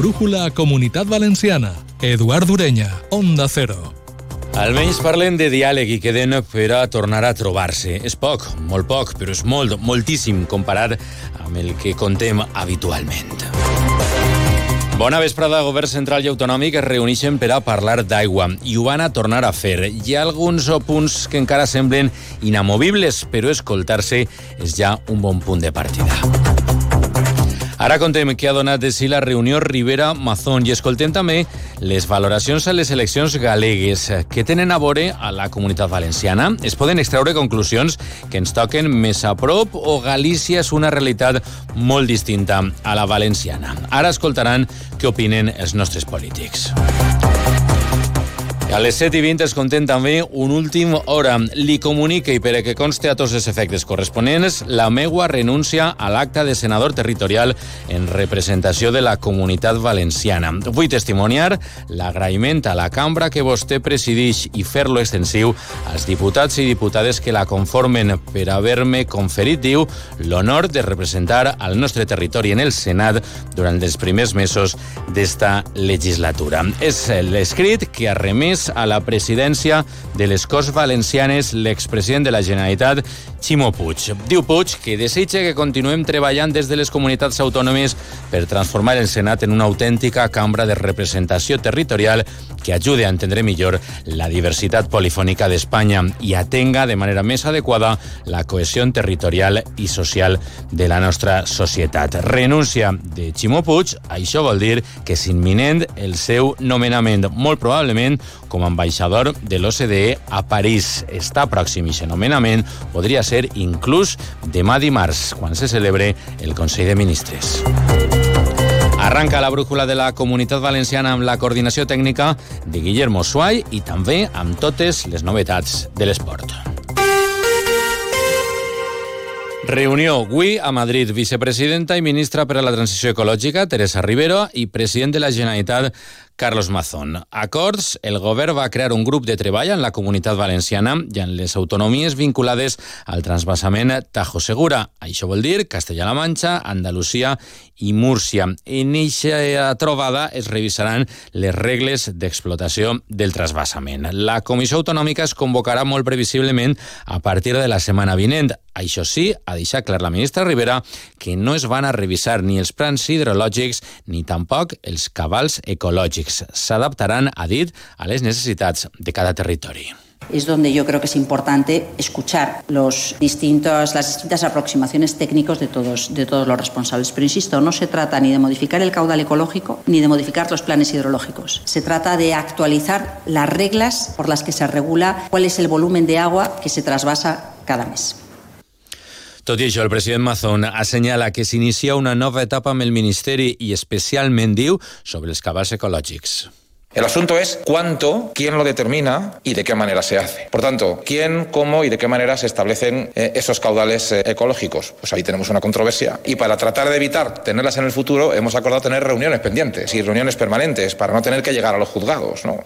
brújula Comunitat Valenciana. Eduard Ureña, Onda Cero. Almenys parlem de diàleg i queden per a tornar a trobar-se. És poc, molt poc, però és molt, moltíssim comparat amb el que contem habitualment. Bona vesprada. Govern central i autonòmic es reuneixen per a parlar d'aigua i ho van a tornar a fer. Hi ha alguns punts que encara semblen inamovibles, però escoltar-se és ja un bon punt de partida. Ara contem què ha donat de si la reunió Rivera-Mazón i escoltem també les valoracions a les eleccions galegues que tenen a veure a la comunitat valenciana. Es poden extraure conclusions que ens toquen més a prop o Galícia és una realitat molt distinta a la valenciana. Ara escoltaran què opinen els nostres polítics. A les 7 i 20 es contem també un últim hora. Li comunique i per a que conste a tots els efectes corresponents, la meua renúncia a l'acte de senador territorial en representació de la comunitat valenciana. Vull testimoniar l'agraïment a la cambra que vostè presideix i fer-lo extensiu als diputats i diputades que la conformen per haver-me conferit, diu, l'honor de representar al nostre territori en el Senat durant els primers mesos d'esta legislatura. És l'escrit que ha remès és a la presidència de les Corts Valencianes l'expresident de la Generalitat, Ximo Puig. Diu Puig que desitja que continuem treballant des de les comunitats autònomes per transformar el Senat en una autèntica cambra de representació territorial que ajude a entendre millor la diversitat polifònica d'Espanya i atenga de manera més adequada la cohesió territorial i social de la nostra societat. Renúncia de Ximo Puig, això vol dir que és imminent el seu nomenament, molt probablement com a ambaixador de l'OCDE a París. Està pròxim i nomenament podria ser inclús demà dimarts, quan se celebre el Consell de Ministres. Arranca la brújula de la Comunitat Valenciana amb la coordinació tècnica de Guillermo Suay i també amb totes les novetats de l'esport. Reunió avui a Madrid. Vicepresidenta i ministra per a la Transició Ecològica, Teresa Rivero, i president de la Generalitat, Carlos Mazón. Acords, el govern va crear un grup de treball en la comunitat valenciana i en les autonomies vinculades al transvasament Tajo Segura. Això vol dir Castella-La Manxa, Andalusia i Múrcia. En aquesta trobada es revisaran les regles d'explotació del transvasament. La Comissió Autonòmica es convocarà molt previsiblement a partir de la setmana vinent. Això sí, ha deixat clar la ministra Rivera que no es van a revisar ni els plans hidrològics ni tampoc els cabals ecològics se adaptarán, ha dit, a les necessitats de cada territori es donde yo creo que es importante escuchar los distintos, las distintas aproximaciones técnicos de todos, de todos los responsables. Pero insisto, no se trata ni de modificar el caudal ecológico ni de modificar los planes hidrológicos. Se trata de actualizar las reglas por las que se regula cuál es el volumen de agua que se trasvasa cada mes. Tot i el president Mazón assenyala que s'inicia una nova etapa amb el Ministeri i especialment diu sobre els cabals ecològics. El asunto es cuánto, quién lo determina y de qué manera se hace. Por tanto, quién, cómo y de qué manera se establecen eh, esos caudales eh, ecológicos. Pues ahí tenemos una controversia. Y para tratar de evitar tenerlas en el futuro, hemos acordado tener reuniones pendientes y reuniones permanentes para no tener que llegar a los juzgados. ¿no?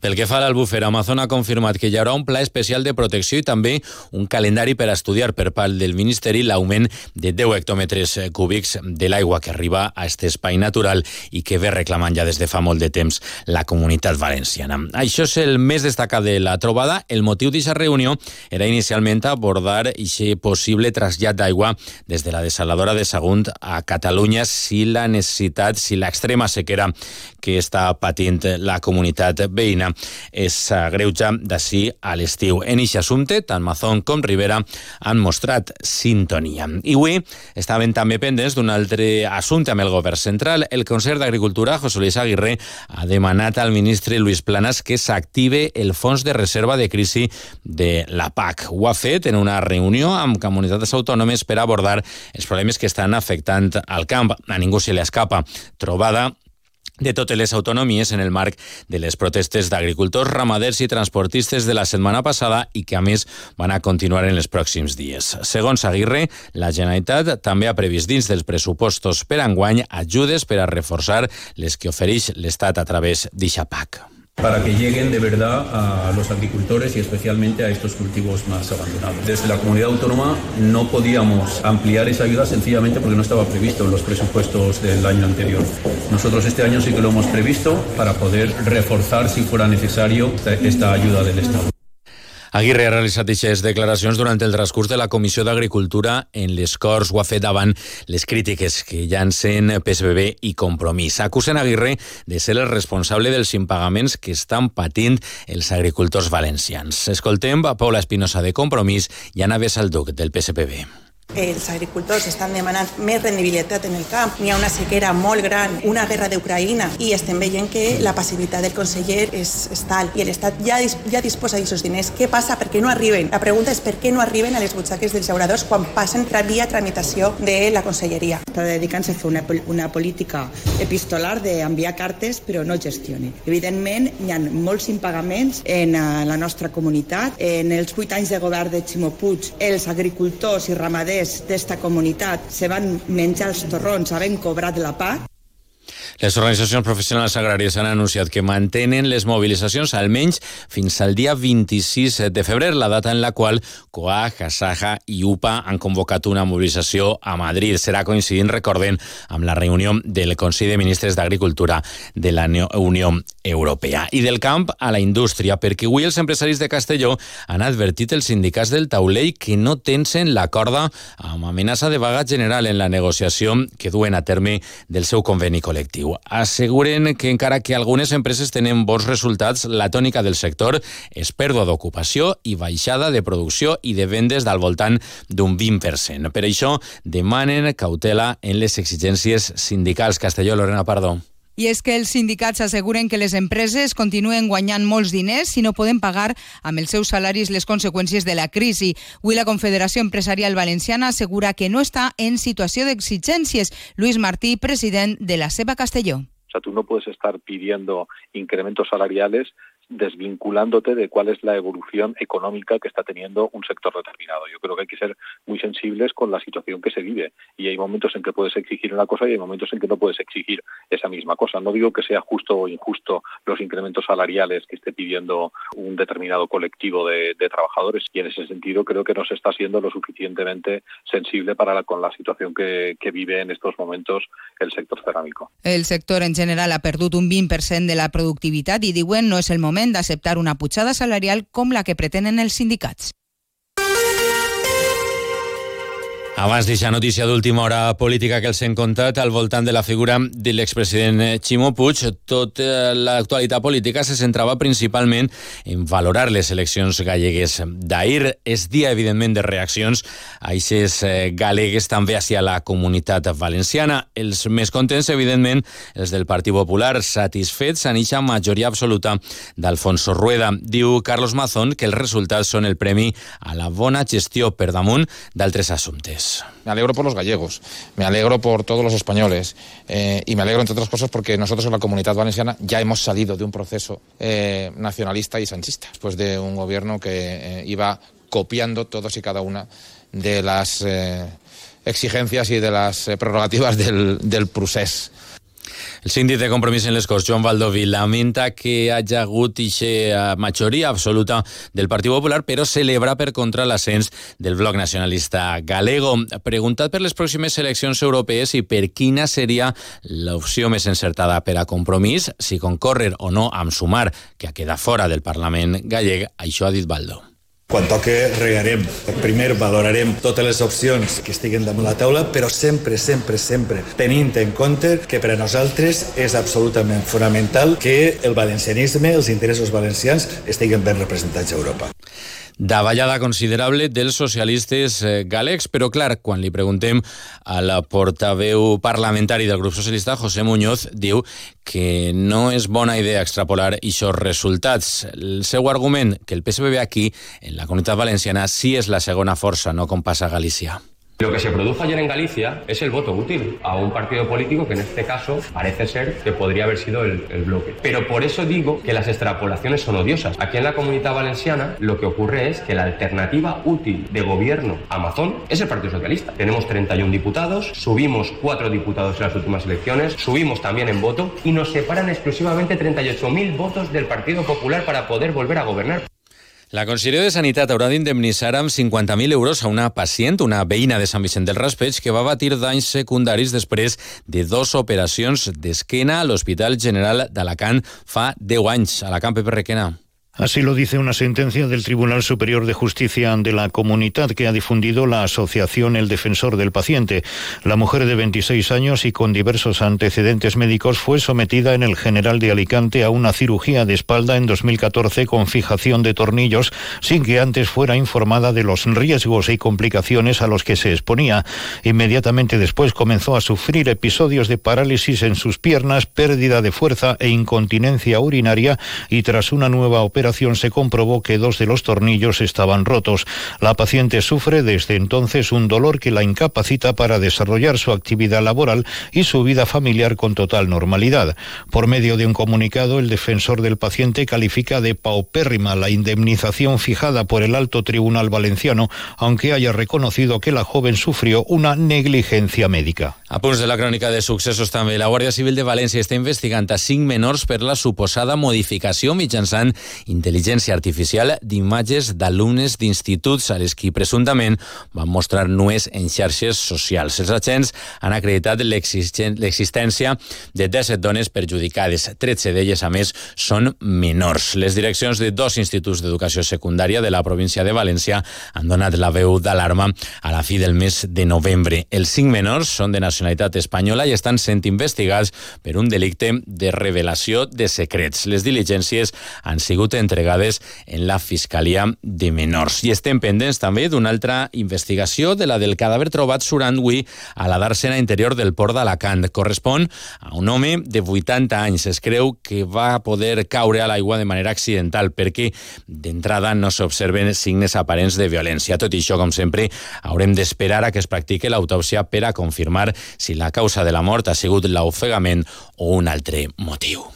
Pel que fa a l'Albúfer, Amazon ha confirmat que hi haurà un pla especial de protecció i també un calendari per estudiar per part del Ministeri l'augment de 10 hectòmetres cúbics de l'aigua que arriba a aquest espai natural i que ve reclamant ja des de fa molt de temps la comunitat valenciana. Això és el més destacat de la trobada. El motiu d'aquesta reunió era inicialment abordar aquest possible trasllat d'aigua des de la desaladora de Sagunt a Catalunya si la necessitat, si l'extrema sequera que està patint la comunitat veïna Catalunya es agreuja d'ací a l'estiu. En aquest assumpte, tant Mazón com Rivera han mostrat sintonia. I avui estaven també pendents d'un altre assumpte amb el govern central. El Consell d'Agricultura, José Luis Aguirre, ha demanat al ministre Luis Planas que s'active el fons de reserva de crisi de la PAC. Ho ha fet en una reunió amb comunitats autònomes per abordar els problemes que estan afectant al camp. A ningú se li escapa. Trobada de totes les autonomies en el marc de les protestes d'agricultors, ramaders i transportistes de la setmana passada i que, a més, van a continuar en els pròxims dies. Segons Aguirre, la Generalitat també ha previst dins dels pressupostos per enguany ajudes per a reforçar les que ofereix l'Estat a través d'Ixapac. Para que lleguen de verdad a los agricultores y especialmente a estos cultivos más abandonados. Desde la comunidad autónoma no podíamos ampliar esa ayuda sencillamente porque no estaba previsto en los presupuestos del año anterior. Nosotros este año sí que lo hemos previsto para poder reforzar, si fuera necesario, esta ayuda del Estado. Aguirre ha realitzat aquestes declaracions durant el transcurs de la Comissió d'Agricultura en les Corts. Ho ha fet davant les crítiques que llancen PSBB i Compromís. Acusen Aguirre de ser el responsable dels impagaments que estan patint els agricultors valencians. Escoltem a Paula Espinosa de Compromís i Anna Besalduc del PSPB. Els agricultors estan demanant més rendibilitat en el camp. N'hi ha una sequera molt gran, una guerra d'Ucraïna i estem veient que la passivitat del conseller és, és tal i l'Estat ja, ja disposa d'aquests diners. Què passa? Per què no arriben? La pregunta és per què no arriben a les butxaques dels llauradors quan passen via tramitació de la conselleria. Està dedicant-se a fer una, una política epistolar d'enviar cartes però no gestioni. Evidentment, hi ha molts impagaments en eh, la nostra comunitat. En els vuit anys de govern de Ximo Puig, els agricultors i ramaders ramaders d'esta comunitat se van menjar els torrons havent cobrat la PAC les organitzacions professionals agràries han anunciat que mantenen les mobilitzacions almenys fins al dia 26 de febrer, la data en la qual COA, Casaja i UPA han convocat una mobilització a Madrid. Serà coincidint, recorden, amb la reunió del Consell de Ministres d'Agricultura de la Unió Europea. I del camp a la indústria, perquè avui els empresaris de Castelló han advertit els sindicats del taulell que no tensen la corda amb amenaça de vaga general en la negociació que duen a terme del seu conveni col·lectiu diu. Asseguren que encara que algunes empreses tenen bons resultats, la tònica del sector és pèrdua d'ocupació i baixada de producció i de vendes del voltant d'un 20%. Per això demanen cautela en les exigències sindicals. Castelló, Lorena Pardo. I és que els sindicats asseguren que les empreses continuen guanyant molts diners si no poden pagar amb els seus salaris les conseqüències de la crisi. Avui la Confederació Empresarial Valenciana assegura que no està en situació d'exigències. Luis Martí, president de la SEBA Castelló. O sea, tú no puedes estar pidiendo incrementos salariales desvinculándote de cuál es la evolución económica que está teniendo un sector determinado. Yo creo que hay que ser muy sensibles con la situación que se vive y hay momentos en que puedes exigir una cosa y hay momentos en que no puedes exigir esa misma cosa. No digo que sea justo o injusto los incrementos salariales que esté pidiendo un determinado colectivo de, trabajadores y en ese sentido creo que no se está siendo lo suficientemente sensible para con la situación que, vive en estos momentos el sector cerámico. El sector en general ha perdut un 20% de la productivitat i diuen no és el moment moment d'acceptar una pujada salarial com la que pretenen els sindicats. Abans d'eixa notícia d'última hora política que els hem contat al voltant de la figura de l'expresident Ximo Puig, tota l'actualitat política se centrava principalment en valorar les eleccions gallegues d'ahir. És dia, evidentment, de reaccions a aquestes eh, galegues també hacia la comunitat valenciana. Els més contents, evidentment, els del Partit Popular, satisfets en eixa majoria absoluta d'Alfonso Rueda. Diu Carlos Mazón que els resultats són el premi a la bona gestió per damunt d'altres assumptes. Me alegro por los gallegos, me alegro por todos los españoles eh, y me alegro, entre otras cosas, porque nosotros en la comunidad valenciana ya hemos salido de un proceso eh, nacionalista y sanchista, después de un gobierno que eh, iba copiando todos y cada una de las exigencias y de las prerrogativas del, del procés el síndic de Compromís en les Corts, Joan Baldoví, lamenta que hagi hagut aquesta majoria absoluta del Partit Popular, però celebra per contra l'ascens del bloc nacionalista galego. Preguntat per les pròximes eleccions europees i per quina seria l'opció més encertada per a Compromís, si concórrer o no amb sumar, que ha quedat fora del Parlament gallec, això ha dit Baldo. Quan toque regarem. Primer valorarem totes les opcions que estiguen damunt la taula, però sempre, sempre, sempre tenint en compte que per a nosaltres és absolutament fonamental que el valencianisme, els interessos valencians, estiguen ben representats a Europa davallada considerable dels socialistes eh, galecs, però clar, quan li preguntem a la portaveu parlamentari del grup socialista, José Muñoz, diu que no és bona idea extrapolar aquests resultats. El seu argument, que el PSBB aquí, en la comunitat valenciana, sí és la segona força, no com passa a Galícia. Lo que se produjo ayer en Galicia es el voto útil a un partido político que en este caso parece ser que podría haber sido el, bloque. Pero por eso digo que las extrapolaciones son odiosas. Aquí en la comunidad valenciana lo que ocurre es que la alternativa útil de gobierno Amazon es el Partido Socialista. Tenemos 31 diputados, subimos 4 diputados en las últimas elecciones, subimos también en voto y nos separan exclusivamente 38.000 votos del Partido Popular para poder volver a gobernar. La Conselleria de Sanitat haurà d'indemnitzar amb 50.000 euros a una pacient, una veïna de Sant Vicent del Raspeig, que va batir danys secundaris després de dos operacions d'esquena a l'Hospital General d'Alacant fa 10 anys. Alacant, Pepe Requena. Así lo dice una sentencia del Tribunal Superior de Justicia de la Comunidad que ha difundido la asociación El Defensor del Paciente. La mujer de 26 años y con diversos antecedentes médicos fue sometida en el General de Alicante a una cirugía de espalda en 2014 con fijación de tornillos sin que antes fuera informada de los riesgos y complicaciones a los que se exponía. Inmediatamente después comenzó a sufrir episodios de parálisis en sus piernas, pérdida de fuerza e incontinencia urinaria y tras una nueva operación se comprobó que dos de los tornillos estaban rotos. La paciente sufre desde entonces un dolor que la incapacita para desarrollar su actividad laboral y su vida familiar con total normalidad. Por medio de un comunicado, el defensor del paciente califica de paupérrima la indemnización fijada por el alto tribunal valenciano, aunque haya reconocido que la joven sufrió una negligencia médica. A punts de la crònica de successos també, la Guàrdia Civil de València està investigant a cinc menors per la suposada modificació mitjançant intel·ligència artificial d'imatges d'alumnes d'instituts a les qui presumptament van mostrar nues en xarxes socials. Els agents han acreditat l'existència de 17 dones perjudicades. 13 d'elles, a més, són menors. Les direccions de dos instituts d'educació secundària de la província de València han donat la veu d'alarma a la fi del mes de novembre. Els cinc menors són de nacionalitat espanyola i estan sent investigats per un delicte de revelació de secrets. Les diligències han sigut entregades en la Fiscalia de Menors. I estem pendents també d'una altra investigació de la del cadàver trobat surant avui a la dàrsena interior del port d'Alacant. Correspon a un home de 80 anys. Es creu que va poder caure a l'aigua de manera accidental perquè d'entrada no s'observen signes aparents de violència. Tot i això, com sempre, haurem d'esperar a que es practique l'autòpsia per a confirmar si la causa de la mort ha sigut l'ofegament o un altre motiu.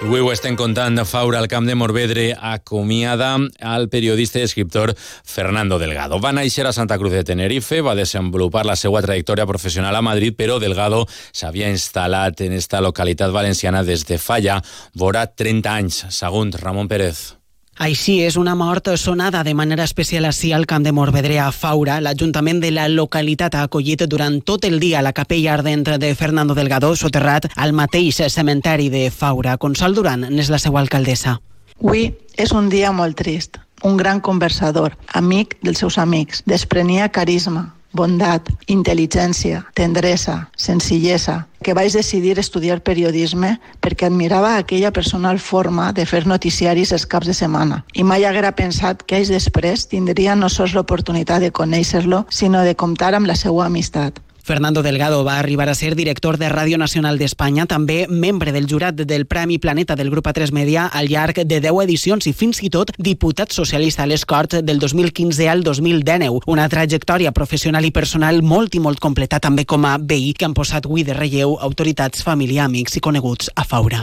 Avui ho estem contant. Faura al camp de Morvedre acomiada al periodista i escriptor Fernando Delgado. Va néixer a Santa Cruz de Tenerife, va desenvolupar la seva trajectòria professional a Madrid, però Delgado s'havia instal·lat en esta localitat valenciana des de fa ja vora 30 anys. Segons Ramon Pérez. Així és una mort sonada de manera especial així al Camp de Morvedre a Faura. L'Ajuntament de la localitat ha acollit durant tot el dia la capella ardent de Fernando Delgado, soterrat al mateix cementeri de Faura. Consol Duran n'és la seva alcaldessa. Avui és un dia molt trist. Un gran conversador, amic dels seus amics, desprenia carisma, bondat, intel·ligència, tendresa, senzillesa, que vaig decidir estudiar periodisme perquè admirava aquella personal forma de fer noticiaris els caps de setmana i mai haguera pensat que anys després tindria no sols l'oportunitat de conèixer-lo, sinó de comptar amb la seva amistat. Fernando Delgado va arribar a ser director de Ràdio Nacional d'Espanya, també membre del jurat del Premi Planeta del Grup A3 Media al llarg de 10 edicions i fins i tot diputat socialista a les Corts del 2015 al 2019. Una trajectòria professional i personal molt i molt completa també com a veí que han posat avui de relleu autoritats, família, amics i coneguts a Faura.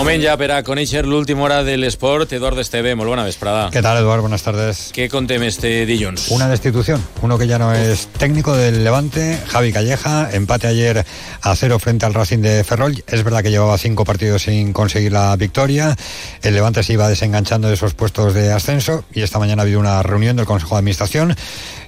Moment ja per a conèixer l'última hora de l'esport. Eduard Esteve, molt bona vesprada. ¿Qué tal, Eduard? Buenas tardes. ¿Qué contem este dilluns? Una destitución. Uno que ya no es técnico del Levante, Javi Calleja. Empate ayer a cero frente al Racing de Ferrol. Es verdad que llevaba cinco partidos sin conseguir la victoria. El Levante se iba desenganchando de esos puestos de ascenso y esta mañana ha habido una reunión del Consejo de Administración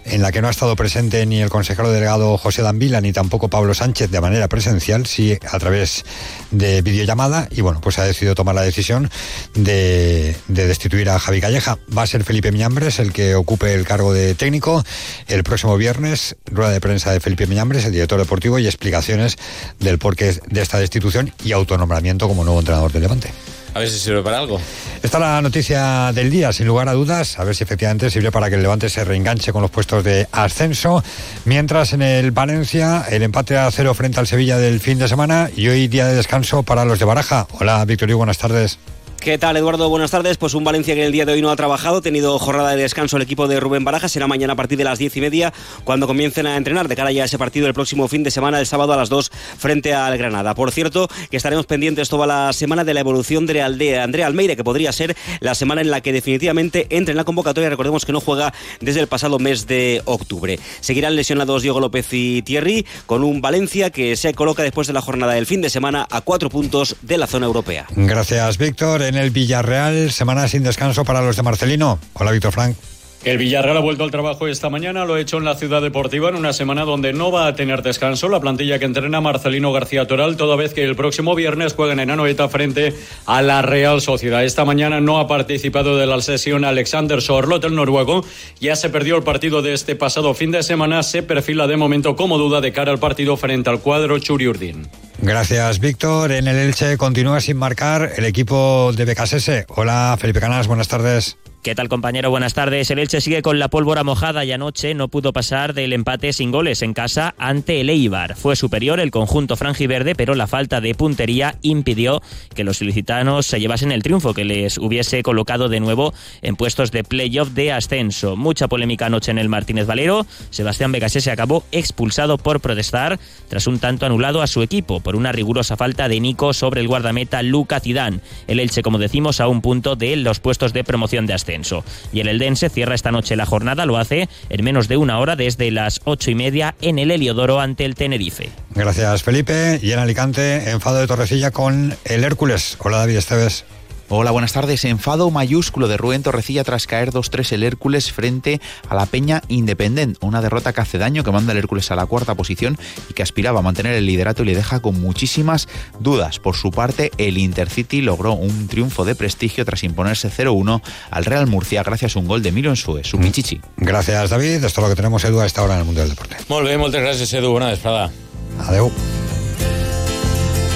en la que no ha estado presente ni el consejero delegado José Danvila ni tampoco Pablo Sánchez de manera presencial, sí a través de videollamada. Y bueno, pues ha decidido tomar la decisión de, de destituir a Javi Calleja. Va a ser Felipe Miñambres el que ocupe el cargo de técnico. El próximo viernes, rueda de prensa de Felipe Miñambres, el director deportivo, y explicaciones del porqué de esta destitución y autonombramiento como nuevo entrenador del Levante. A ver si sirve para algo. Esta es la noticia del día, sin lugar a dudas, a ver si efectivamente sirve para que el Levante se reenganche con los puestos de ascenso. Mientras en el Valencia, el empate a cero frente al Sevilla del fin de semana y hoy día de descanso para los de Baraja. Hola, Victorio, buenas tardes. ¿Qué tal, Eduardo? Buenas tardes. Pues un Valencia que el día de hoy no ha trabajado, ha tenido jornada de descanso el equipo de Rubén Baraja. Será mañana a partir de las diez y media cuando comiencen a entrenar de cara ya a ese partido el próximo fin de semana, el sábado a las dos frente al Granada. Por cierto, que estaremos pendientes toda la semana de la evolución de Aldea Andrea Almeida, que podría ser la semana en la que definitivamente entre en la convocatoria. Recordemos que no juega desde el pasado mes de octubre. Seguirán lesionados Diego López y Thierry con un Valencia que se coloca después de la jornada del fin de semana a cuatro puntos de la zona europea. Gracias, Víctor. En el Villarreal semana sin descanso para los de Marcelino. Hola, Víctor Frank. El Villarreal ha vuelto al trabajo esta mañana, lo ha hecho en la ciudad deportiva en una semana donde no va a tener descanso la plantilla que entrena Marcelino García Toral, toda vez que el próximo viernes juegan en Anoeta frente a la Real Sociedad. Esta mañana no ha participado de la sesión Alexander Sorlot, el noruego. Ya se perdió el partido de este pasado fin de semana, se perfila de momento como duda de cara al partido frente al cuadro Churiurdin. Gracias, Víctor. En el Elche continúa sin marcar el equipo de Becasese. Hola, Felipe Canas, buenas tardes. ¿Qué tal compañero? Buenas tardes. El Elche sigue con la pólvora mojada y anoche no pudo pasar del empate sin goles en casa ante el Eibar. Fue superior el conjunto franjiverde, pero la falta de puntería impidió que los ilicitanos se llevasen el triunfo que les hubiese colocado de nuevo en puestos de playoff de ascenso. Mucha polémica anoche en el Martínez Valero. Sebastián Becasé se acabó expulsado por protestar tras un tanto anulado a su equipo por una rigurosa falta de Nico sobre el guardameta Luca Zidane. El Elche, como decimos, a un punto de los puestos de promoción de ascenso. Y el Eldense cierra esta noche la jornada, lo hace en menos de una hora desde las ocho y media en el Heliodoro ante el Tenerife. Gracias, Felipe. Y en Alicante, enfado de Torrecilla con el Hércules. Hola, David Esteves. Hola, buenas tardes. Enfado mayúsculo de Rubén Torrecilla tras caer 2-3 el Hércules frente a la Peña Independent. Una derrota que hace daño, que manda al Hércules a la cuarta posición y que aspiraba a mantener el liderato y le deja con muchísimas dudas. Por su parte, el Intercity logró un triunfo de prestigio tras imponerse 0-1 al Real Murcia gracias a un gol de Milo Ensue, su Michichi. Gracias, David. Esto es lo que tenemos, Edu, a esta hora en el Mundo del Deporte. Molt bé, moltes gràcies, Edu. Bona vesprada. Adeu.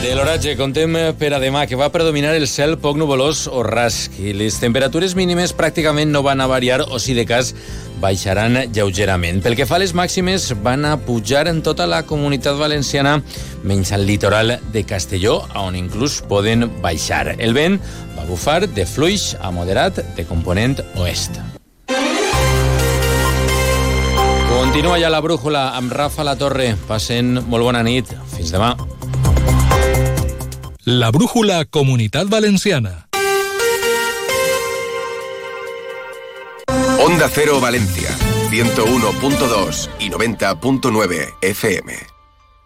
De l'oratge, contem per a demà que va predominar el cel poc nuvolós o rasc i les temperatures mínimes pràcticament no van a variar o si de cas baixaran lleugerament. Pel que fa a les màximes, van a pujar en tota la comunitat valenciana menys al litoral de Castelló, on inclús poden baixar. El vent va bufar de fluix a moderat de component oest. Continua ja la brújula amb Rafa La Torre. Passen molt bona nit. Fins demà. La brújula Comunitat Valenciana. Onda Cero Valencia, 101.2 y 90.9 FM.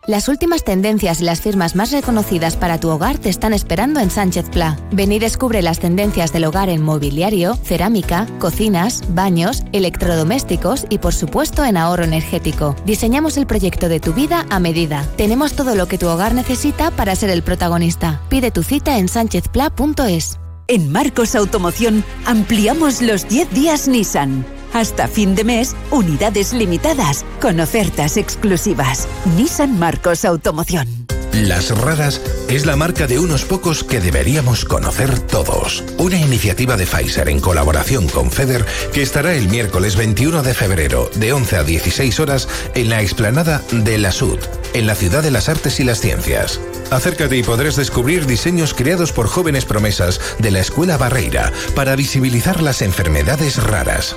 Las últimas tendencias y las firmas más reconocidas para tu hogar te están esperando en Sánchez Pla. Ven y descubre las tendencias del hogar en mobiliario, cerámica, cocinas, baños, electrodomésticos y por supuesto en ahorro energético. Diseñamos el proyecto de tu vida a medida. Tenemos todo lo que tu hogar necesita para ser el protagonista. Pide tu cita en sánchezpla.es. En Marcos Automoción ampliamos los 10 días Nissan. Hasta fin de mes, unidades limitadas, con ofertas exclusivas. Nissan Marcos Automoción. Las Raras es la marca de unos pocos que deberíamos conocer todos. Una iniciativa de Pfizer en colaboración con FEDER que estará el miércoles 21 de febrero de 11 a 16 horas en la explanada de la SUD, en la Ciudad de las Artes y las Ciencias. Acércate y podrás descubrir diseños creados por jóvenes promesas de la Escuela Barreira para visibilizar las enfermedades raras.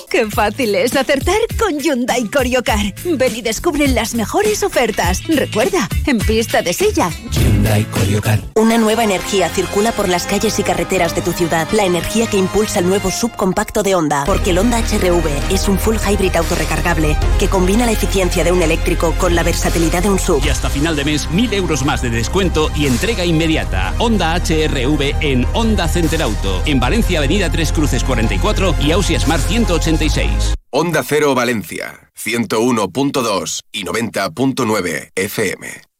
Qué fácil es acertar con Hyundai Coriocar. Ven y descubre las mejores ofertas. Recuerda, en pista de silla. Hyundai. Una nueva energía circula por las calles y carreteras de tu ciudad. La energía que impulsa el nuevo subcompacto de Honda. Porque el Honda HRV es un full hybrid autorrecargable que combina la eficiencia de un eléctrico con la versatilidad de un sub. Y hasta final de mes, 1000 euros más de descuento y entrega inmediata. Honda HRV en Honda Center Auto. En Valencia, Avenida Tres Cruces 44 y Ausia Smart 186. Onda Cero Valencia, 101.2 y 90.9 FM.